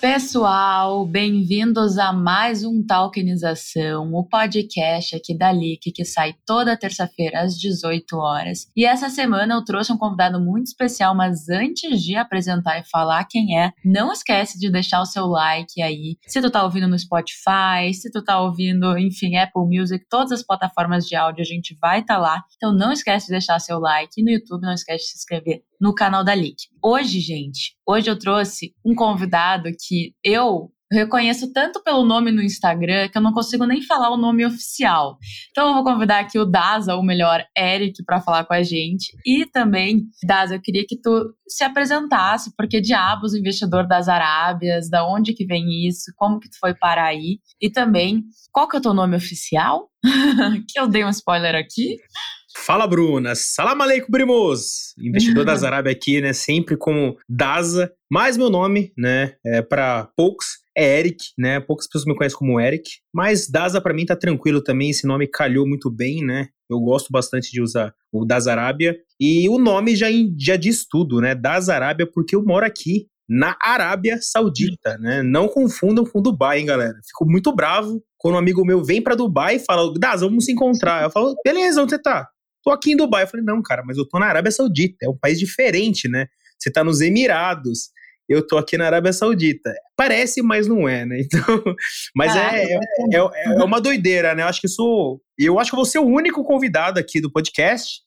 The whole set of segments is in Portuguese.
Pessoal, bem-vindos a mais um Talkinização, o podcast aqui da LIC que sai toda terça-feira às 18 horas. E essa semana eu trouxe um convidado muito especial, mas antes de apresentar e falar quem é, não esquece de deixar o seu like aí. Se tu tá ouvindo no Spotify, se tu tá ouvindo, enfim, Apple Music, todas as plataformas de áudio a gente vai estar tá lá. Então não esquece de deixar seu like e no YouTube não esquece de se inscrever no canal da LIC. Hoje, gente, hoje eu trouxe um convidado que eu reconheço tanto pelo nome no Instagram que eu não consigo nem falar o nome oficial. Então eu vou convidar aqui o Daza, ou melhor, Eric, para falar com a gente. E também, Daza, eu queria que tu se apresentasse, porque diabos, investidor das Arábias, da onde que vem isso, como que tu foi parar aí? E também, qual que é o teu nome oficial? que eu dei um spoiler aqui. Fala, Bruna. Salam aleikum, primos. Investidor das Arábia aqui, né? Sempre como Daza. Mas meu nome, né, é para poucos é Eric, né? Poucas pessoas me conhecem como Eric, mas Daza para mim tá tranquilo também, esse nome calhou muito bem, né? Eu gosto bastante de usar o Das Arábia e o nome já, já diz tudo, né? Das Arábia porque eu moro aqui na Arábia Saudita, né? Não confundam com Dubai, hein, galera? Fico muito bravo quando um amigo meu vem para Dubai e fala: "Das, vamos se encontrar". Eu falo: "Beleza, onde você tá?" Tô aqui em Dubai. Eu falei, não, cara, mas eu tô na Arábia Saudita, é um país diferente, né? Você tá nos Emirados, eu tô aqui na Arábia Saudita. Parece, mas não é, né? Então, mas ah, é, é, é, é, uma doideira, né? Eu acho que sou. Eu acho que vou ser o único convidado aqui do podcast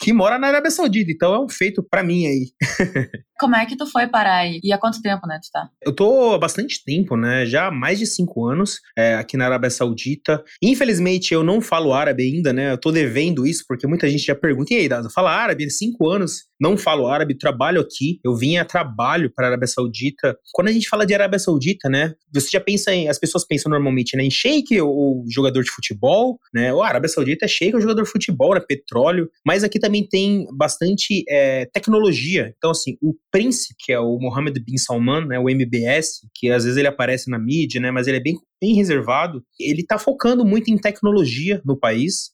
que mora na Arábia Saudita, então é um feito para mim aí. Como é que tu foi parar aí? E há quanto tempo, né, tu tá? Eu tô há bastante tempo, né, já há mais de cinco anos é, aqui na Arábia Saudita. Infelizmente eu não falo árabe ainda, né, eu tô devendo isso, porque muita gente já pergunta, e aí, Dado, fala árabe? Cinco anos, não falo árabe, trabalho aqui, eu vim a trabalho para a Arábia Saudita. Quando a gente fala de Arábia Saudita, né, você já pensa em, as pessoas pensam normalmente, né, em sheik, ou jogador de futebol, né, o Arábia Saudita é sheik, ou jogador de futebol, né, petróleo, mas aqui também tem bastante é, tecnologia. Então, assim, o príncipe, que é o Mohammed bin Salman, né, o MBS, que às vezes ele aparece na mídia, né, mas ele é bem, bem reservado, ele está focando muito em tecnologia no país.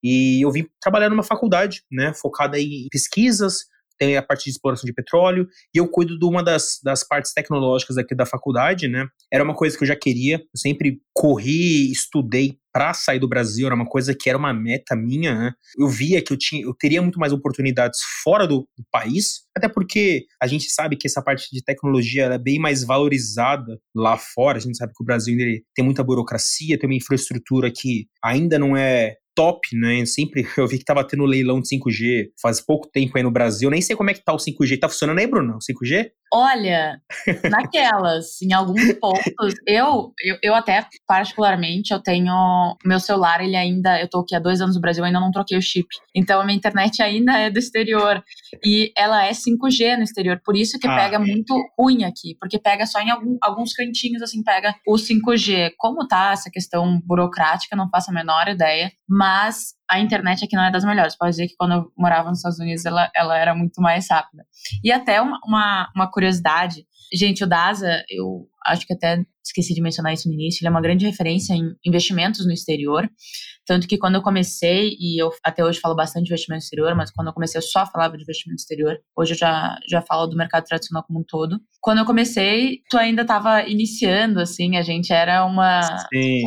E eu vim trabalhar numa faculdade, né, focada em pesquisas, tem a parte de exploração de petróleo, e eu cuido de uma das, das partes tecnológicas aqui da faculdade, né? Era uma coisa que eu já queria, eu sempre corri, estudei para sair do Brasil, era uma coisa que era uma meta minha, né? Eu via que eu tinha, eu teria muito mais oportunidades fora do, do país, até porque a gente sabe que essa parte de tecnologia é bem mais valorizada lá fora. A gente sabe que o Brasil tem muita burocracia, tem uma infraestrutura que ainda não é top, né? Sempre eu vi que tava tendo leilão de 5G faz pouco tempo aí no Brasil. Nem sei como é que tá o 5G. Tá funcionando aí, Bruno? O 5G? Olha, naquelas, em alguns pontos, eu, eu, eu até, particularmente, eu tenho. Meu celular, ele ainda. Eu tô aqui há dois anos no Brasil, eu ainda não troquei o chip. Então a minha internet ainda é do exterior. E ela é 5G no exterior. Por isso que ah. pega muito ruim aqui. Porque pega só em algum, alguns cantinhos, assim, pega o 5G. Como tá essa questão burocrática, não faço a menor ideia. Mas a internet aqui não é das melhores. Pode dizer que quando eu morava nos Estados Unidos, ela, ela era muito mais rápida. E até uma, uma, uma curiosidade, gente, o DASA, eu acho que até esqueci de mencionar isso no início, ele é uma grande referência em investimentos no exterior. Tanto que quando eu comecei, e eu até hoje falo bastante de investimento exterior, mas quando eu comecei eu só falava de investimento exterior. Hoje eu já, já falo do mercado tradicional como um todo. Quando eu comecei, tu ainda estava iniciando, assim, a gente era uma. Sim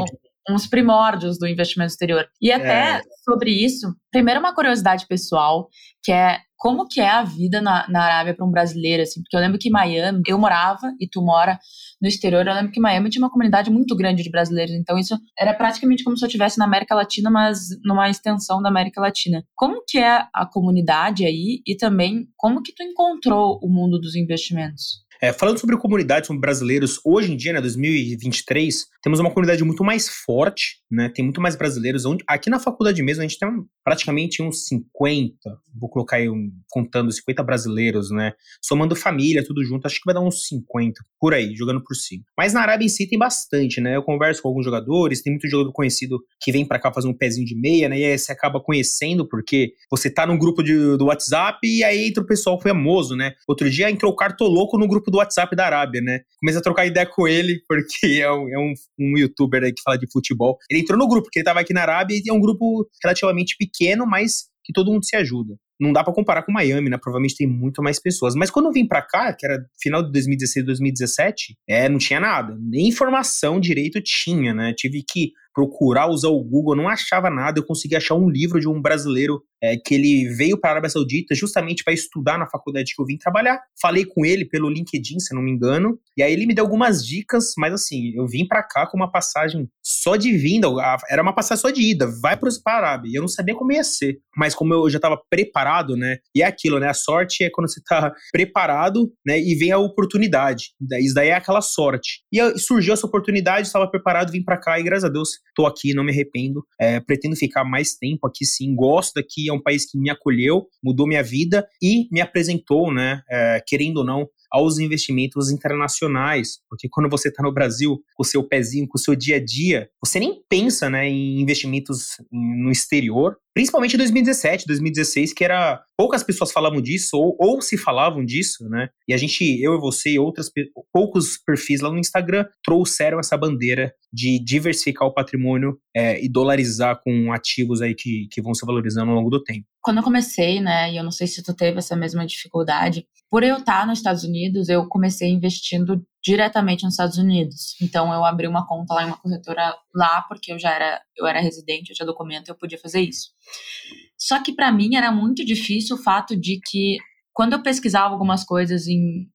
uns primórdios do investimento exterior. E até é. sobre isso, primeiro uma curiosidade pessoal, que é como que é a vida na, na Arábia para um brasileiro, assim, porque eu lembro que Miami, eu morava e tu mora no exterior, eu lembro que Miami tinha uma comunidade muito grande de brasileiros, então isso era praticamente como se eu estivesse na América Latina, mas numa extensão da América Latina. Como que é a comunidade aí e também como que tu encontrou o mundo dos investimentos? É, falando sobre comunidade, sobre brasileiros, hoje em dia, né, 2023, temos uma comunidade muito mais forte, né, tem muito mais brasileiros. Onde, aqui na faculdade mesmo, a gente tem praticamente uns 50, vou colocar aí um, contando 50 brasileiros, né, somando família, tudo junto, acho que vai dar uns 50, por aí, jogando por cima. Mas na Arábia em si tem bastante, né, eu converso com alguns jogadores, tem muito jogador conhecido que vem para cá fazer um pezinho de meia, né, e aí você acaba conhecendo, porque você tá num grupo de, do WhatsApp e aí entra o pessoal famoso, né. Outro dia entrou o Cartoloco no grupo grupo do WhatsApp da Arábia, né? Comecei a trocar ideia com ele, porque é um, é um, um youtuber aí que fala de futebol. Ele entrou no grupo, porque ele tava aqui na Arábia e é um grupo relativamente pequeno, mas que todo mundo se ajuda. não dá para comparar com Miami, né? Provavelmente tem muito mais pessoas. Mas quando eu vim para cá, que era final de 2016, 2017, é, não tinha nada. Nem informação direito tinha, né? Tive que procurar usar o Google, não achava nada. Eu consegui achar um livro de um brasileiro é, que ele veio para a Arábia Saudita justamente para estudar na faculdade que eu vim trabalhar. Falei com ele pelo LinkedIn, se não me engano, e aí ele me deu algumas dicas, mas assim, eu vim para cá com uma passagem só de vinda, era uma passagem só de ida, vai para a Arábia. E eu não sabia como ia ser, mas como eu já estava preparado, né? E é aquilo, né? A sorte é quando você está preparado, né? E vem a oportunidade. Isso daí é aquela sorte. E surgiu essa oportunidade, estava preparado, vim para cá e graças a Deus tô aqui, não me arrependo. É, pretendo ficar mais tempo aqui, sim. Gosto daqui, é um país que me acolheu, mudou minha vida e me apresentou, né? É, querendo ou não, aos investimentos internacionais, porque quando você está no Brasil com o seu pezinho, com o seu dia a dia, você nem pensa né, em investimentos no exterior, principalmente em 2017, 2016, que era poucas pessoas falavam disso ou, ou se falavam disso, né? E a gente, eu e você e outras poucos perfis lá no Instagram trouxeram essa bandeira de diversificar o patrimônio é, e dolarizar com ativos aí que, que vão se valorizando ao longo do tempo. Quando eu comecei, né, e eu não sei se tu teve essa mesma dificuldade, por eu estar nos Estados Unidos, eu comecei investindo diretamente nos Estados Unidos. Então eu abri uma conta lá em uma corretora lá porque eu já era eu era residente, eu tinha documento, eu podia fazer isso. Só que para mim era muito difícil o fato de que quando eu pesquisava algumas coisas em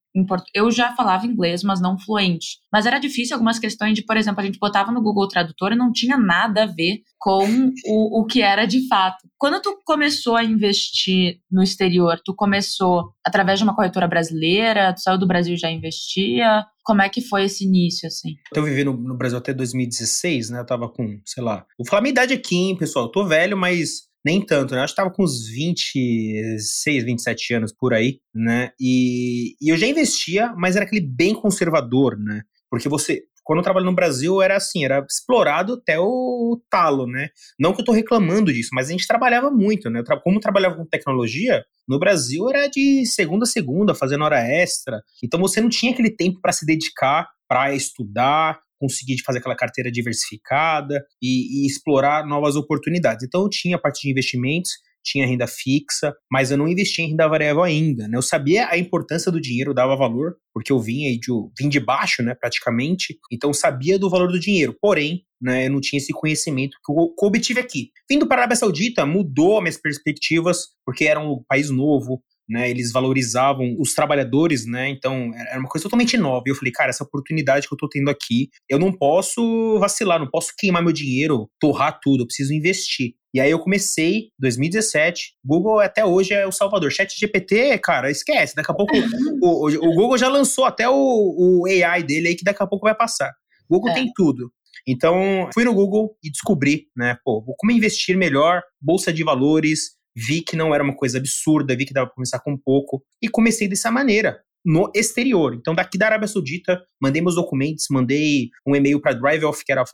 eu já falava inglês, mas não fluente. Mas era difícil algumas questões de, por exemplo, a gente botava no Google Tradutor e não tinha nada a ver com o, o que era de fato. Quando tu começou a investir no exterior, tu começou através de uma corretora brasileira, tu saiu do Brasil e já investia? Como é que foi esse início, assim? Eu vivi no, no Brasil até 2016, né? Eu tava com, sei lá, vou falar minha idade aqui, hein, pessoal? Eu tô velho, mas nem tanto, né? Acho que tava com uns 26, 27 anos por aí, né? E, e eu já investia, mas era aquele bem conservador, né? Porque você, quando eu trabalho no Brasil, era assim, era explorado até o talo, né? Não que eu tô reclamando disso, mas a gente trabalhava muito, né? Como eu trabalhava com tecnologia, no Brasil era de segunda a segunda, fazendo hora extra. Então você não tinha aquele tempo para se dedicar para estudar, conseguir fazer aquela carteira diversificada e, e explorar novas oportunidades. Então eu tinha a parte de investimentos, tinha renda fixa, mas eu não investia em renda variável ainda. Né? Eu sabia a importância do dinheiro, dava valor, porque eu vinha de, vim de baixo, né, praticamente, então sabia do valor do dinheiro. Porém, né, eu não tinha esse conhecimento que eu, que eu obtive aqui. Vindo para a Arábia Saudita, mudou minhas perspectivas, porque era um país novo, né, eles valorizavam os trabalhadores, né, então era uma coisa totalmente nova. E eu falei, cara, essa oportunidade que eu tô tendo aqui, eu não posso vacilar, não posso queimar meu dinheiro, torrar tudo, eu preciso investir. E aí eu comecei, 2017, Google até hoje é o salvador. Chat GPT, cara, esquece, daqui a pouco o, o, Google já lançou até o, o AI dele aí que daqui a pouco vai passar. Google é. tem tudo. Então, fui no Google e descobri, né, pô, como investir melhor, bolsa de valores, vi que não era uma coisa absurda, vi que dava para começar com pouco e comecei dessa maneira no exterior. Então, daqui da Arábia Saudita, mandei meus documentos, mandei um e-mail para DriveOff, que era a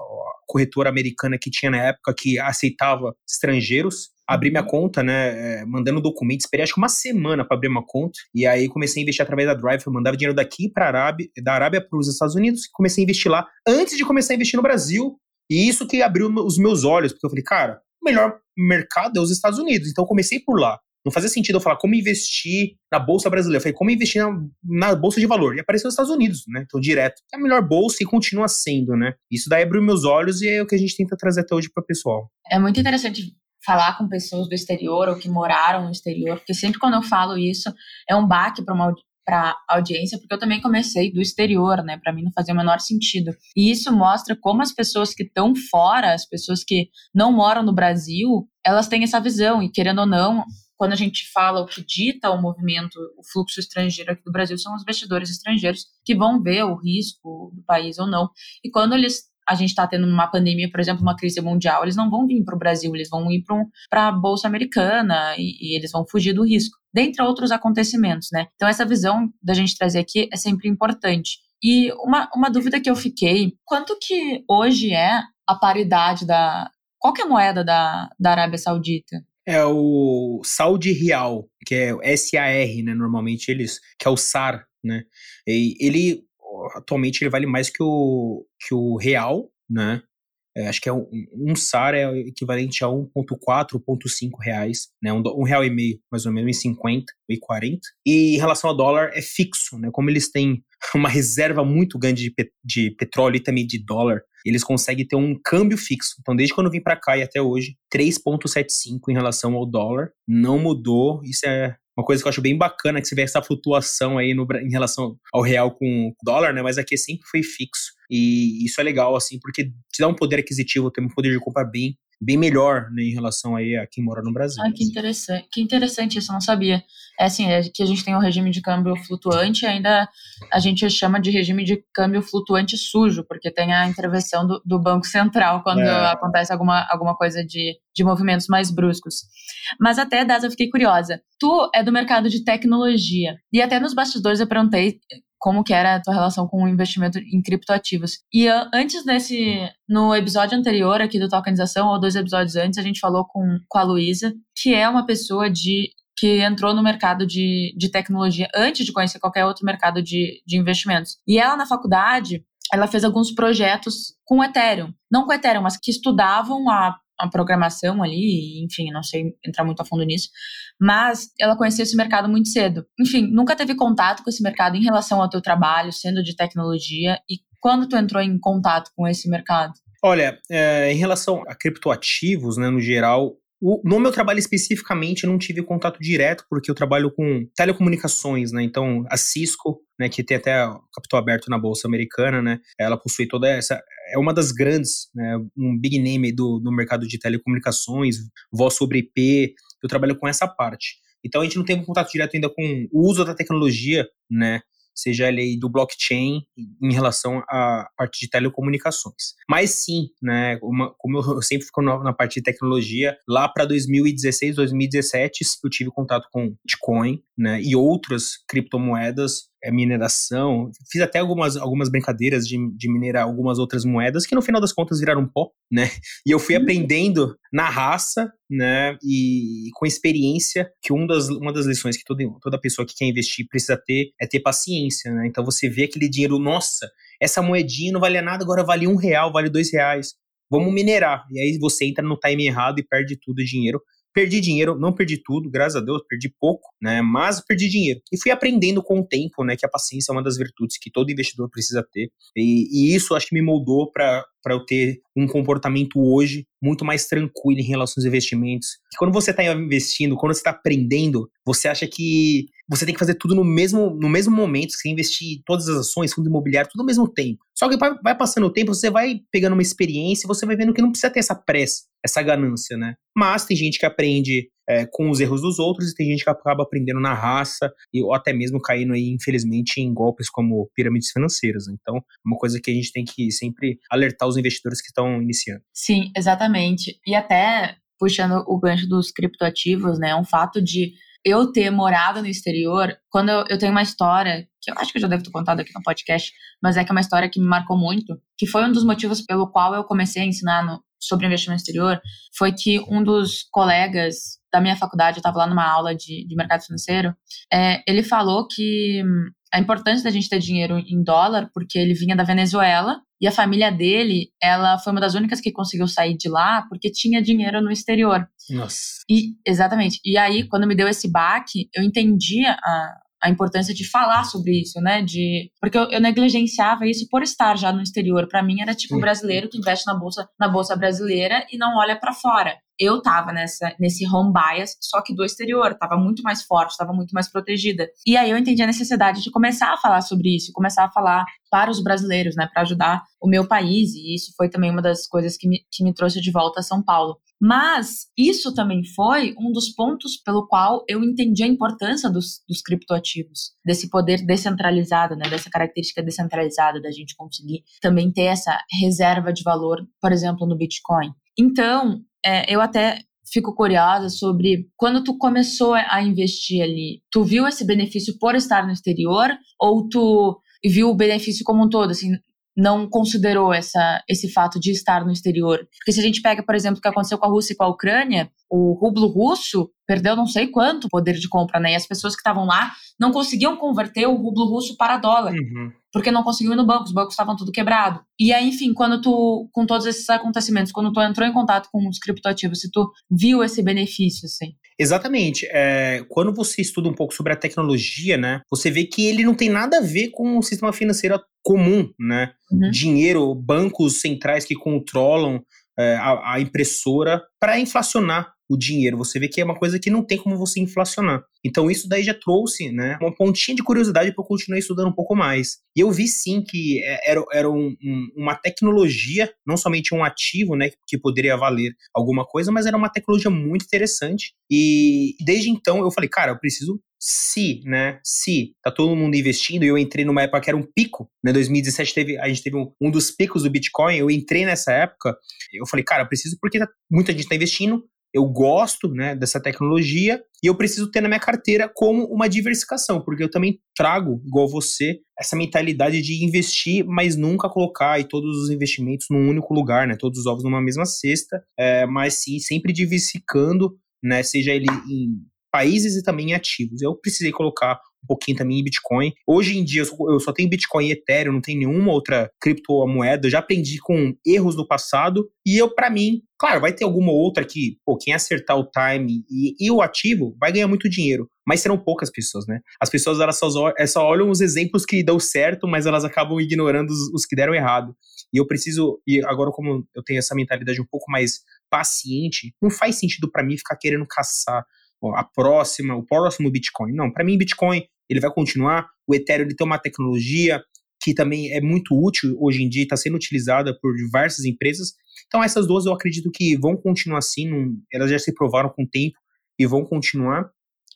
corretora americana que tinha na época que aceitava estrangeiros. Abri minha uhum. conta, né, é, mandando documentos, esperei acho que uma semana para abrir uma conta, e aí comecei a investir através da Drive, eu mandava dinheiro daqui para Arábia, da Arábia para os Estados Unidos, e comecei a investir lá antes de começar a investir no Brasil, e isso que abriu os meus olhos, porque eu falei, cara, o melhor mercado é os Estados Unidos. Então comecei por lá. Não fazia sentido eu falar como investir na Bolsa Brasileira. Eu falei, como investir na, na, Bolsa de Valor? E apareceu nos Estados Unidos, né? Então, direto. É a melhor bolsa e continua sendo, né? Isso daí abriu meus olhos e é o que a gente tenta trazer até hoje para o pessoal. É muito interessante falar com pessoas do exterior ou que moraram no exterior, porque sempre quando eu falo isso, é um baque para uma para audiência, porque eu também comecei do exterior, né? Para mim não fazia o menor sentido. E isso mostra como as pessoas que estão fora, as pessoas que não moram no Brasil, elas têm essa visão e querendo ou não, quando a gente fala o que dita o movimento, o fluxo estrangeiro aqui do Brasil, são os investidores estrangeiros que vão ver o risco do país ou não. E quando eles a gente está tendo uma pandemia, por exemplo, uma crise mundial, eles não vão vir para o Brasil, eles vão ir para a Bolsa Americana e, e, eles vão fugir do risco, dentre outros acontecimentos, né? Então, essa visão da gente trazer aqui é sempre importante. E uma, uma dúvida que eu fiquei, quanto que hoje é a paridade da... Qual que é a moeda da, da Arábia Saudita? É o Saudi Real, que é o SAR, né? Normalmente eles, que é o SAR, né? E ele atualmente ele vale mais que o, que o real, né? É, acho que é um, um SAR é equivalente a 1,4, 1,5 reais, né? Um, um real e meio, mais ou menos, em 50, e 40. E em relação ao dólar, é fixo, né? Como eles têm uma reserva muito grande de, pe de petróleo e também de dólar, eles conseguem ter um câmbio fixo. Então, desde quando eu vim para cá e até hoje, 3,75 em relação ao dólar, não mudou. Isso é uma coisa que eu acho bem bacana, que você vê essa flutuação aí no, em relação ao real com o dólar, né? Mas aqui sempre foi fixo. E isso é legal, assim, porque te dá um poder aquisitivo, tem um poder de compra bem bem melhor né, em relação aí a quem mora no Brasil. Ah, que interessante, que interessante isso, eu não sabia. É assim, é que a gente tem um regime de câmbio flutuante ainda a gente chama de regime de câmbio flutuante sujo, porque tem a intervenção do, do Banco Central quando é. acontece alguma, alguma coisa de, de movimentos mais bruscos. Mas até, Daz, eu fiquei curiosa. Tu é do mercado de tecnologia, e até nos bastidores eu perguntei como que era a tua relação com o investimento em criptoativos. E antes nesse, no episódio anterior aqui do Tokenização, ou dois episódios antes, a gente falou com, com a Luísa, que é uma pessoa de que entrou no mercado de, de tecnologia antes de conhecer qualquer outro mercado de, de investimentos. E ela, na faculdade, ela fez alguns projetos com Ethereum. Não com Ethereum, mas que estudavam a a programação ali, enfim, não sei entrar muito a fundo nisso, mas ela conheceu esse mercado muito cedo. Enfim, nunca teve contato com esse mercado em relação ao teu trabalho, sendo de tecnologia, e quando tu entrou em contato com esse mercado? Olha, é, em relação a criptoativos, né, no geral, o, no meu trabalho especificamente, eu não tive contato direto, porque eu trabalho com telecomunicações, né? Então, a Cisco, né, que tem até capital aberto na Bolsa Americana, né? Ela possui toda essa. É uma das grandes, né, um big name do, do mercado de telecomunicações, voz sobre IP. Eu trabalho com essa parte. Então, a gente não tem contato direto ainda com o uso da tecnologia, né? Seja ele do blockchain em relação à parte de telecomunicações. Mas sim, né, uma, como eu sempre fico na, na parte de tecnologia, lá para 2016, 2017, eu tive contato com Bitcoin, né, e outras criptomoedas é, mineração. Fiz até algumas, algumas brincadeiras de, de minerar algumas outras moedas que no final das contas viraram pó, né? E eu fui uhum. aprendendo na raça, né? E com experiência, que um das, uma das lições que toda, toda pessoa que quer investir precisa ter é ter paciência, né? Então você vê aquele dinheiro, nossa, essa moedinha não valia nada, agora vale um real, vale dois reais. Vamos minerar. E aí você entra no time errado e perde tudo o dinheiro Perdi dinheiro, não perdi tudo, graças a Deus, perdi pouco, né? Mas perdi dinheiro. E fui aprendendo com o tempo, né? Que a paciência é uma das virtudes que todo investidor precisa ter. E, e isso acho que me moldou para eu ter um comportamento hoje muito mais tranquilo em relação aos investimentos. Quando você está investindo, quando você está aprendendo, você acha que você tem que fazer tudo no mesmo, no mesmo momento, você investir todas as ações, fundo imobiliário, tudo ao mesmo tempo. Só que vai, vai passando o tempo, você vai pegando uma experiência, você vai vendo que não precisa ter essa pressa, essa ganância, né? Mas tem gente que aprende é, com os erros dos outros e tem gente que acaba aprendendo na raça e, ou até mesmo caindo aí, infelizmente, em golpes como pirâmides financeiras. Então, é uma coisa que a gente tem que sempre alertar os investidores que estão iniciando. Sim, exatamente. E até puxando o gancho dos criptoativos, né? Um fato de eu ter morado no exterior, quando eu, eu, tenho uma história, que eu acho que eu já devo ter contado aqui no podcast, mas é que é uma história que me marcou muito, que foi um dos motivos pelo qual eu comecei a ensinar no, sobre investimento exterior, foi que um dos colegas da minha faculdade, eu estava lá numa aula de, de mercado financeiro, é, ele falou que hum, a importância da gente ter dinheiro em dólar, porque ele vinha da Venezuela e a família dele, ela foi uma das únicas que conseguiu sair de lá porque tinha dinheiro no exterior. Nossa. E, exatamente. E aí, quando me deu esse baque, eu entendi a, a importância de falar sobre isso, né? De porque eu, eu negligenciava isso por estar já no exterior. Para mim era tipo um brasileiro que investe na bolsa na bolsa brasileira e não olha para fora. Eu tava nessa nesse home bias, só que do exterior, tava muito mais forte, tava muito mais protegida. E aí eu entendi a necessidade de começar a falar sobre isso, começar a falar para os brasileiros, né, para ajudar o meu país. E isso foi também uma das coisas que me, que me trouxe de volta a São Paulo. Mas isso também foi um dos pontos pelo qual eu entendi a importância dos, dos criptoativos, desse poder descentralizado, né, dessa característica descentralizada da gente conseguir também ter essa reserva de valor, por exemplo, no Bitcoin. Então, é, eu até fico curiosa sobre quando tu começou a investir ali, tu viu esse benefício por estar no exterior ou tu viu o benefício como um todo, assim, não considerou essa, esse fato de estar no exterior. Porque se a gente pega, por exemplo, o que aconteceu com a Rússia e com a Ucrânia, o rublo russo perdeu não sei quanto poder de compra, né? E as pessoas que estavam lá não conseguiam converter o rublo russo para dólar. Uhum. Porque não conseguiam ir no banco, os bancos estavam tudo quebrado. E aí, enfim, quando tu, com todos esses acontecimentos, quando tu entrou em contato com os criptoativos, se tu viu esse benefício, assim? Exatamente. É, quando você estuda um pouco sobre a tecnologia, né, você vê que ele não tem nada a ver com o sistema financeiro comum, né? Uhum. Dinheiro, bancos centrais que controlam é, a, a impressora para inflacionar o dinheiro. Você vê que é uma coisa que não tem como você inflacionar. Então isso daí já trouxe, né, uma pontinha de curiosidade para eu continuar estudando um pouco mais. E eu vi sim que é, era, era um, um, uma tecnologia, não somente um ativo, né, que poderia valer alguma coisa, mas era uma tecnologia muito interessante. E desde então eu falei, cara, eu preciso se, né, se tá todo mundo investindo, e eu entrei numa época que era um pico, né, 2017 teve, a gente teve um, um dos picos do Bitcoin, eu entrei nessa época, eu falei, cara, preciso porque tá, muita gente tá investindo, eu gosto né, dessa tecnologia e eu preciso ter na minha carteira como uma diversificação, porque eu também trago, igual você, essa mentalidade de investir, mas nunca colocar aí todos os investimentos num único lugar, né? Todos os ovos numa mesma cesta, é, mas sim sempre diversificando, né? Seja ele em países e também em ativos. Eu precisei colocar um pouquinho também em Bitcoin. Hoje em dia eu só tenho Bitcoin e Ethereum, não tem nenhuma outra criptomoeda. Eu já aprendi com erros do passado e eu, para mim, claro, vai ter alguma outra que, pô, quem acertar o time e, e, o ativo vai ganhar muito dinheiro. Mas serão poucas pessoas, né? As pessoas elas só, elas só olham os exemplos que dão certo, mas elas acabam ignorando os, os que deram errado. E eu preciso, e agora como eu tenho essa mentalidade um pouco mais paciente, não faz sentido para mim ficar querendo caçar a próxima, o próximo Bitcoin. Não, para mim Bitcoin ele vai continuar. O Ethereum ele tem uma tecnologia que também é muito útil hoje em dia, está sendo utilizada por diversas empresas. Então essas duas eu acredito que vão continuar assim, elas já se provaram com o tempo e vão continuar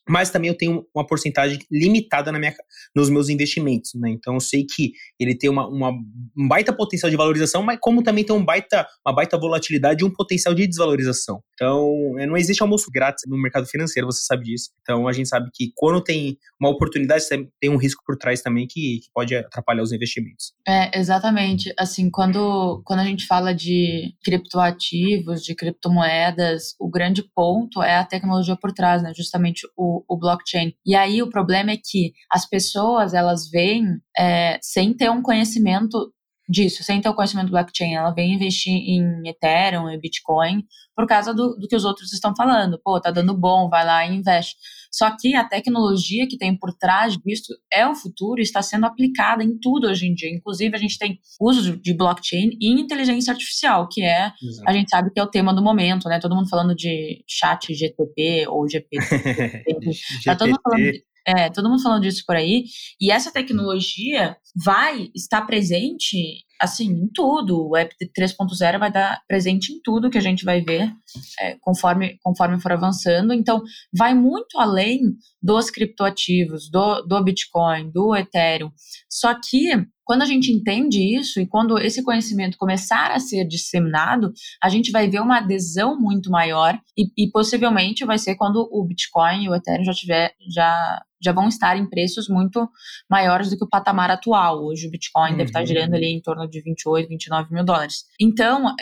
mas também eu tenho uma porcentagem limitada na minha, nos meus investimentos, né? Então eu sei que ele tem uma, uma, um baita potencial de valorização, mas como também tem um baita, uma baita volatilidade e um potencial de desvalorização. Então é, não existe almoço grátis no mercado financeiro, você sabe disso. Então a gente sabe que quando tem uma oportunidade, tem um risco por trás também que, que pode atrapalhar os investimentos. É, exatamente. Assim, quando, quando a gente fala de criptoativos, de criptomoedas, o grande ponto é a tecnologia por trás, né? Justamente o o, blockchain. E aí o problema é que as pessoas elas vêm é, sem ter um conhecimento disso, sem ter o conhecimento do blockchain. Ela vem investir em Ethereum e Bitcoin por causa do, do que os outros estão falando. Pô, tá dando bom, vai lá e investe. Só que a tecnologia que tem por trás disso é o futuro e está sendo aplicada em tudo hoje em dia. Inclusive, a gente tem uso de blockchain e inteligência artificial, que é, Exato. a gente sabe que é o tema do momento, né? Todo mundo falando de chat GTP ou GPT. tá todo mundo falando de, é, todo mundo falando disso por aí. E essa tecnologia vai estar presente, assim, em tudo. O Web 3.0 vai estar presente em tudo que a gente vai ver é, conforme, conforme for avançando. Então, vai muito além dos criptoativos, do, do Bitcoin, do Ethereum. Só que quando a gente entende isso e quando esse conhecimento começar a ser disseminado, a gente vai ver uma adesão muito maior e, e possivelmente vai ser quando o Bitcoin e o Ethereum já tiver já já vão estar em preços muito maiores do que o patamar atual. Hoje o Bitcoin uhum. deve estar girando ali em torno de 28, 29 mil dólares. Então,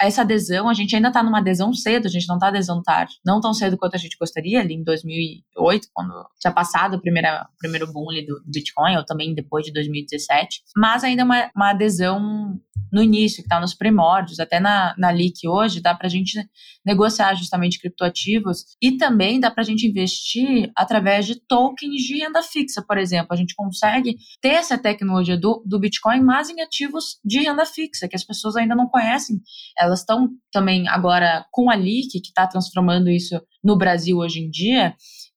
essa adesão, a gente ainda está numa adesão cedo, a gente não está adesão tarde. Não tão cedo quanto a gente gostaria, ali em 2008, quando tinha passado o primeiro, o primeiro boom ali do Bitcoin, ou também depois de 2017. Mas ainda uma, uma adesão no início, que está nos primórdios, até na, na LIC hoje, dá para a gente negociar justamente criptoativos e também dá para a gente investir através de tokens de renda fixa, por exemplo. A gente consegue ter essa tecnologia do, do Bitcoin, mas em ativos de renda fixa, que as pessoas ainda não conhecem. Elas estão também agora com a LIC, que está transformando isso no Brasil hoje em dia,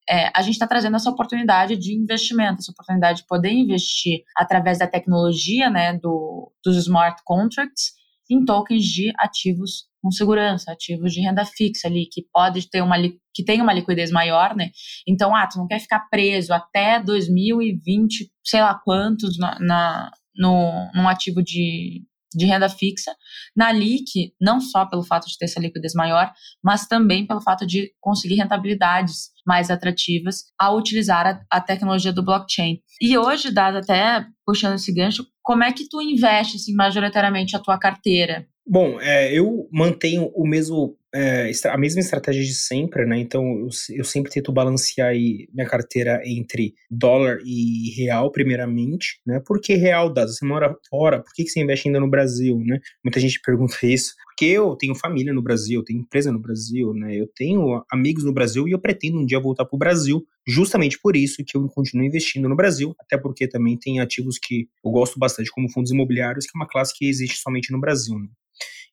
é, a gente está trazendo essa oportunidade de investimento, essa oportunidade de poder investir através da tecnologia, né, do, dos smart contracts, em tokens de ativos com segurança, ativos de renda fixa ali, que pode ter uma que tem uma liquidez maior, né? Então, ah, tu não quer ficar preso até 2020, sei lá quantos na, na no, num ativo de de renda fixa na LIC, não só pelo fato de ter essa liquidez maior, mas também pelo fato de conseguir rentabilidades mais atrativas ao utilizar a, a tecnologia do blockchain. E hoje, dado até puxando esse gancho, como é que tu investe assim, majoritariamente a tua carteira? Bom, é, eu mantenho o mesmo é, a mesma estratégia de sempre, né? Então eu, eu sempre tento balancear minha carteira entre dólar e real, primeiramente, né? Por que real, Dado? Você mora fora, por que, que você investe ainda no Brasil, né? Muita gente pergunta isso. Porque eu tenho família no Brasil, eu tenho empresa no Brasil, né? Eu tenho amigos no Brasil e eu pretendo um dia voltar para o Brasil, justamente por isso que eu continuo investindo no Brasil, até porque também tem ativos que eu gosto bastante, como fundos imobiliários, que é uma classe que existe somente no Brasil, né?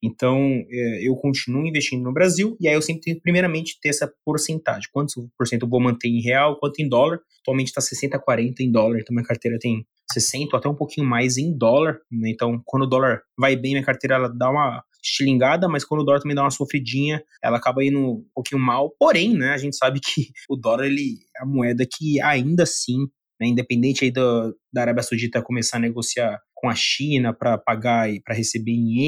Então, é, eu continuo investindo no Brasil e aí eu sempre tenho, primeiramente, ter essa porcentagem. Quantos por cento eu vou manter em real, quanto em dólar? Atualmente está 60, 40 em dólar, então minha carteira tem 60 até um pouquinho mais em dólar. Né? Então, quando o dólar vai bem, minha carteira ela dá uma estilingada, mas quando o dólar também dá uma sofridinha, ela acaba indo um pouquinho mal. Porém, né, a gente sabe que o dólar ele é a moeda que ainda assim, né, independente aí do, da Arábia Saudita começar a negociar com a China para pagar e para receber em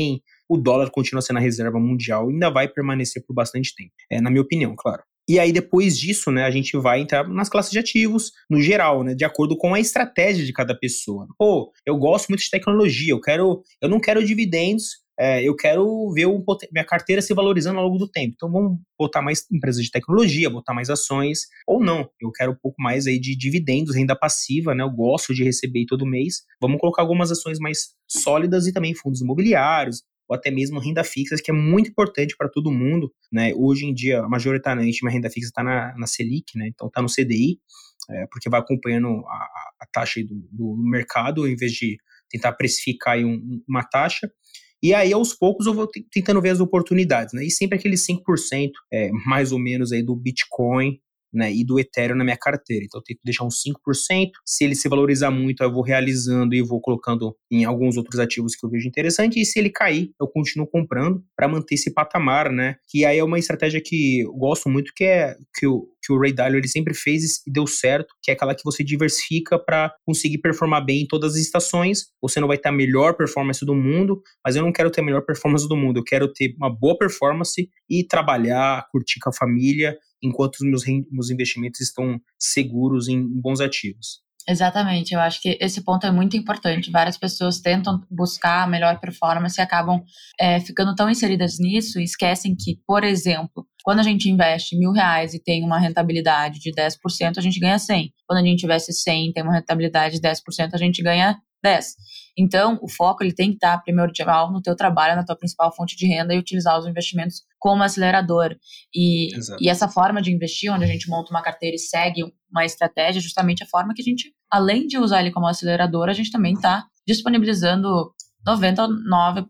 o dólar continua sendo a reserva mundial e ainda vai permanecer por bastante tempo. É, na minha opinião, claro. E aí, depois disso, né, a gente vai entrar nas classes de ativos, no geral, né, de acordo com a estratégia de cada pessoa. Pô, eu gosto muito de tecnologia, eu quero, eu não quero dividendos, é, eu quero ver o, minha carteira se valorizando ao longo do tempo. Então vamos botar mais empresas de tecnologia, botar mais ações, ou não. Eu quero um pouco mais aí de dividendos, renda passiva, né? Eu gosto de receber todo mês. Vamos colocar algumas ações mais sólidas e também fundos imobiliários, ou até mesmo renda fixa, que é muito importante para todo mundo. Né? Hoje em dia, majoritariamente, minha renda fixa está na, na Selic, né? então está no CDI, é, porque vai acompanhando a, a taxa do, do, mercado, em vez de tentar precificar um, uma taxa. E aí, aos poucos, eu vou tentando ver as oportunidades, né? E sempre aqueles 5%, é, mais ou menos, aí do Bitcoin, né, e do Ethereum na minha carteira. Então eu tento deixar uns 5%. Se ele se valorizar muito, eu vou realizando e vou colocando em alguns outros ativos que eu vejo interessante. E se ele cair, eu continuo comprando para manter esse patamar, né? Que aí é uma estratégia que eu gosto muito, que é que o, que o Ray Dalio ele sempre fez e deu certo, que é aquela que você diversifica para conseguir performar bem em todas as estações. Você não vai ter a melhor performance do mundo, mas eu não quero ter a melhor performance do mundo. Eu quero ter uma boa performance e trabalhar, curtir com a família enquanto os meus, meus investimentos estão seguros em bons ativos. Exatamente, eu acho que esse ponto é muito importante. Várias pessoas tentam buscar a melhor performance e acabam é, ficando tão inseridas nisso e esquecem que, por exemplo, quando a gente investe mil reais e tem uma rentabilidade de 10%, a gente ganha 100. Quando a gente investe 100 e tem uma rentabilidade de 10%, a gente ganha 10. Então, o foco ele tem que estar primordial no teu trabalho, na tua principal fonte de renda e utilizar os investimentos como acelerador. E, e essa forma de investir, onde a gente monta uma carteira e segue uma estratégia, é justamente a forma que a gente, além de usar ele como acelerador, a gente também está disponibilizando 99%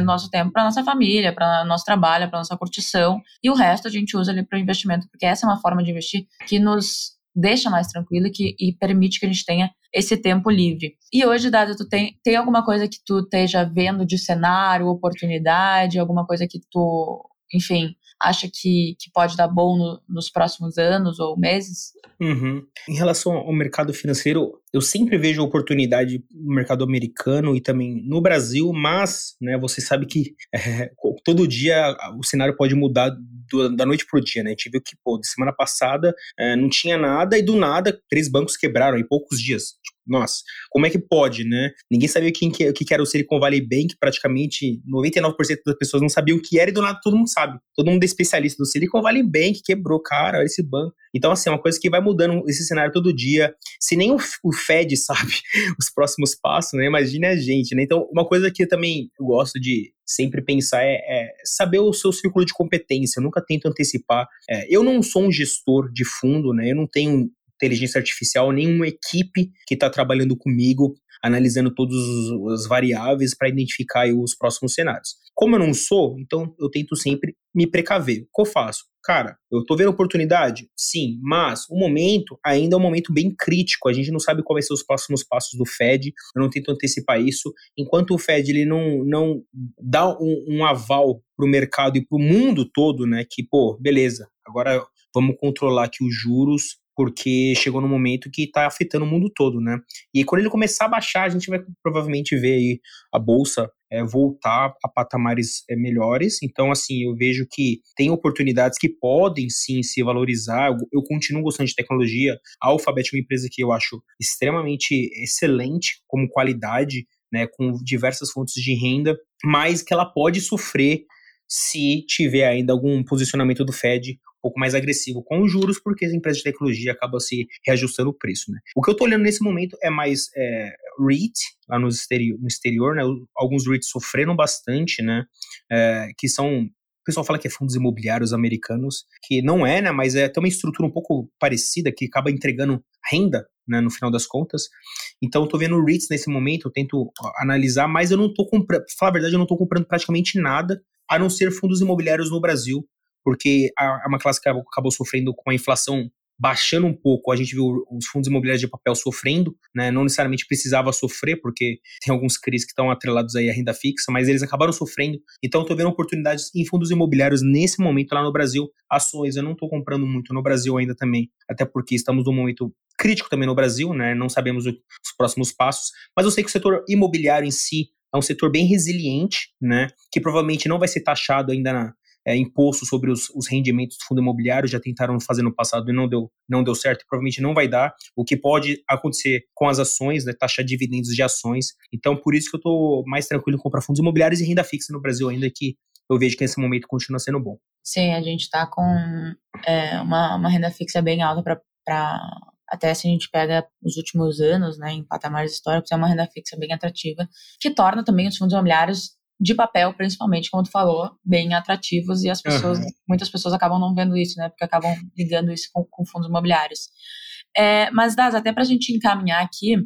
do nosso tempo para nossa família, para nosso trabalho, para nossa curtição, e o resto a gente usa ali para investimento, porque essa é uma forma de investir que nos deixa mais tranquilo e, que, e permite que a gente tenha esse tempo livre. E hoje, Dado, tu tem, tem alguma coisa que tu esteja vendo de cenário, oportunidade, alguma coisa que tu, enfim, acha que, que pode dar bom no, nos próximos anos ou meses? Uhum. Em relação ao mercado financeiro, eu sempre vejo oportunidade no mercado americano e também no Brasil, mas né, você sabe que é, todo dia o cenário pode mudar do, da noite pro dia, né? A gente viu que, pô, de semana passada é, não tinha nada e do nada três bancos quebraram em poucos dias nossa, como é que pode, né? Ninguém sabia que, o que era o Silicon Valley Bank, praticamente 99% das pessoas não sabiam o que era e do nada todo mundo sabe. Todo mundo é especialista do Silicon Valley Bank, quebrou, cara, esse banco. Então, assim, é uma coisa que vai mudando esse cenário todo dia. Se nem o, o Fed sabe os próximos passos, né? Imagine a gente, né? Então, uma coisa que eu também gosto de sempre pensar é, é, saber o seu círculo de competência. Eu nunca tento antecipar. É, eu não sou um gestor de fundo, né? Eu não tenho inteligência artificial, nenhuma equipe que está trabalhando comigo, analisando todas as variáveis para identificar os próximos cenários. Como eu não sou, então eu tento sempre me precaver. O que eu faço? Cara, eu estou vendo oportunidade? Sim, mas o momento ainda é um momento bem crítico. A gente não sabe quais vão ser os próximos passos do Fed. Eu não tento antecipar isso. Enquanto o Fed ele não, não dá um, um aval para o mercado e para o mundo todo, né? Que, pô, beleza, agora vamos controlar aqui os juros porque chegou no momento que está afetando o mundo todo, né? E quando ele começar a baixar, a gente vai provavelmente ver aí a bolsa é, voltar a patamares é, melhores. Então, assim, eu vejo que tem oportunidades que podem sim se valorizar. Eu, eu continuo gostando de tecnologia. A Alphabet é uma empresa que eu acho extremamente excelente como qualidade, né, com diversas fontes de renda, mas que ela pode sofrer se tiver ainda algum posicionamento do Fed pouco mais agressivo com os juros, porque as empresas de tecnologia acabam se reajustando o preço. Né? O que eu estou olhando nesse momento é mais é, REIT, lá no exterior, no exterior né? alguns REITs sofreram bastante, né? É, que são o pessoal fala que é fundos imobiliários americanos, que não é, né? Mas é tem uma estrutura um pouco parecida que acaba entregando renda, né? No final das contas. Então, tô vendo REITs nesse momento, eu tento analisar, mas eu não tô comprando, pra falar a verdade, eu não tô comprando praticamente nada, a não ser fundos imobiliários no Brasil porque é uma classe que acabou, sofrendo com a inflação baixando um pouco, a gente viu os fundos imobiliários de papel sofrendo, né? Não necessariamente precisava sofrer, porque tem alguns CRIs que estão atrelados aí à renda fixa, mas eles acabaram sofrendo. Então, estou vendo oportunidades em fundos imobiliários nesse momento lá no Brasil. Ações, eu não estou comprando muito no Brasil ainda também, até porque estamos num momento crítico também no Brasil, né? Não sabemos os próximos passos, mas eu sei que o setor imobiliário em si é um setor bem resiliente, né? Que provavelmente não vai ser taxado ainda na, é, imposto sobre os, os, rendimentos do fundo imobiliário, já tentaram fazer no passado e não deu, não deu certo, e provavelmente não vai dar. O que pode acontecer com as ações, né, taxa de dividendos de ações. Então, por isso que eu estou mais tranquilo em comprar fundos imobiliários e renda fixa no Brasil, ainda que eu vejo que nesse momento continua sendo bom. Sim, a gente está com é, uma, uma renda fixa bem alta para até se a gente pega os últimos anos, né, em patamares históricos, é uma renda fixa bem atrativa, que torna também os fundos imobiliários de papel, principalmente, como tu falou, bem atrativos e as pessoas, uhum. muitas pessoas acabam não vendo isso, né? Porque acabam ligando isso com, com fundos imobiliários. É, mas, Das, até para a gente encaminhar aqui,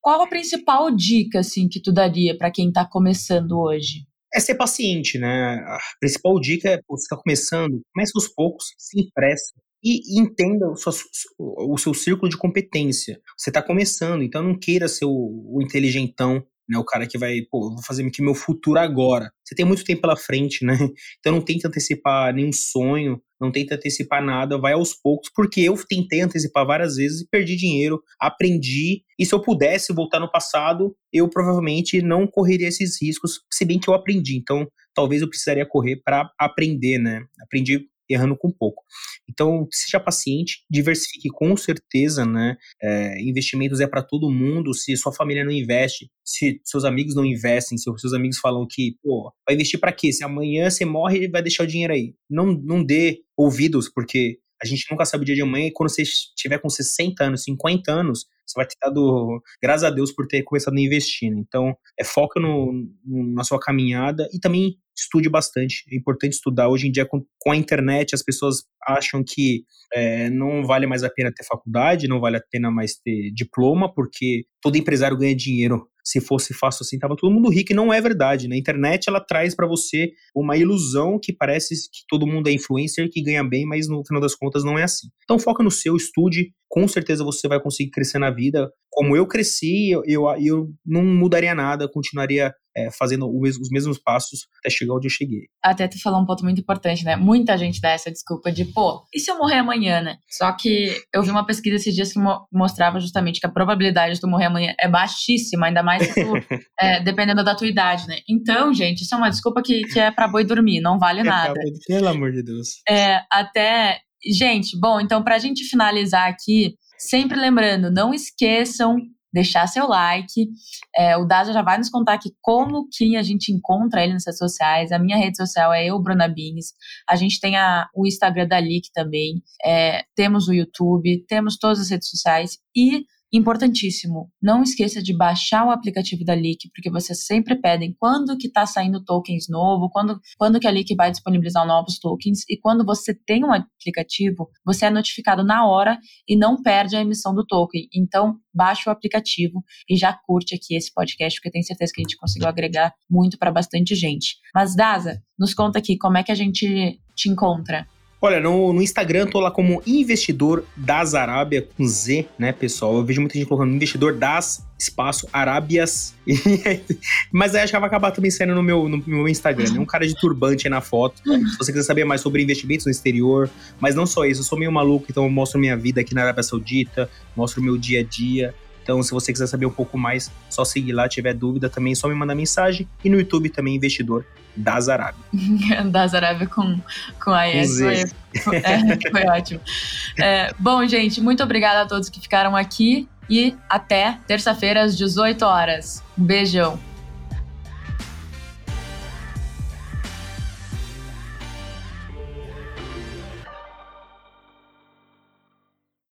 qual a principal dica, assim, que tu daria para quem está começando hoje? É ser paciente, né? A principal dica é, você está começando, comece aos poucos, se impressa e entenda o seu, o seu círculo de competência. Você está começando, então não queira ser o, o inteligentão né? O cara que vai, pô, vou fazer aqui meu futuro agora. Você tem muito tempo pela frente, né? Então não tenta antecipar nenhum sonho, não tenta antecipar nada, vai aos poucos, porque eu tentei antecipar várias vezes e perdi dinheiro, aprendi, e se eu pudesse voltar no passado, eu provavelmente não correria esses riscos, se bem que eu aprendi. Então, talvez eu precisaria correr para aprender, né? Aprendi errando com pouco. Então, seja paciente, diversifique com certeza, né? É, investimentos é para todo mundo. Se sua família não investe, se seus amigos não investem, se seus amigos falam que, pô, vai investir para quê? Se amanhã você morre, ele vai deixar o dinheiro aí. Não, não dê ouvidos, porque a gente nunca sabe o dia de amanhã e quando você estiver com 60 anos, 50 anos, você vai ter dado, graças a Deus, por ter começado a investir. Né? Então, é foca no, no, na sua caminhada e também estude bastante. É importante estudar. Hoje em dia, com, com a internet, as pessoas acham que é, não vale mais a pena ter faculdade, não vale a pena mais ter diploma, porque todo empresário ganha dinheiro se fosse fácil assim, tava todo mundo rico, e não é verdade, né? A internet, ela traz para você uma ilusão que parece que todo mundo é influencer, que ganha bem, mas no final das contas não é assim. Então foca no seu, estude, com certeza você vai conseguir crescer na vida. Como eu cresci, eu, eu, eu não mudaria nada, continuaria é, fazendo mesmo, os mesmos passos até chegar onde eu cheguei. Até tu falou um ponto muito importante, né? Muita gente dá essa desculpa de, pô, e se eu morrer amanhã, né? Só que eu vi uma pesquisa esses dias que mo mostrava justamente que a probabilidade de tu morrer amanhã é baixíssima, ainda mais tu, é, dependendo da tua idade, né? Então, gente, isso é uma desculpa que, que é pra boi dormir, não vale é nada. Pelo amor de Deus. É, até. Gente, bom, então pra gente finalizar aqui, sempre lembrando, não esqueçam deixar seu like. É, o Daza já vai nos contar aqui como que a gente encontra ele nas redes sociais. A minha rede social é eu, Bruna Bines. A gente tem a, o Instagram da Lick também. É, temos o YouTube, temos todas as redes sociais. E Importantíssimo, não esqueça de baixar o aplicativo da Leak, porque vocês sempre pedem quando que está saindo tokens novo, quando, quando que a Leak vai disponibilizar novos tokens, e quando você tem um aplicativo, você é notificado na hora e não perde a emissão do token. Então, baixe o aplicativo e já curte aqui esse podcast, porque tenho certeza que a gente conseguiu agregar muito para bastante gente. Mas, Daza, nos conta aqui como é que a gente te encontra. Olha, no, no Instagram tô lá como investidor das Arábia com Z, né, pessoal? Eu vejo muita gente colocando investidor das espaço Arábias. Mas aí acho que vai acabar também saindo no meu, no meu Instagram. Né? Um cara de turbante aí na foto. Se você quiser saber mais sobre investimentos no exterior, mas não só isso, eu sou meio maluco, então eu mostro minha vida aqui na Arábia Saudita, mostro meu dia a dia. Então, se você quiser saber um pouco mais, só seguir lá. Tiver dúvida também, só me mandar mensagem. E no YouTube também, investidor da Zarabia. da Zarabia com, com a ES. Foi, é, foi ótimo. É, bom, gente, muito obrigada a todos que ficaram aqui e até terça-feira às 18 horas. Um beijão.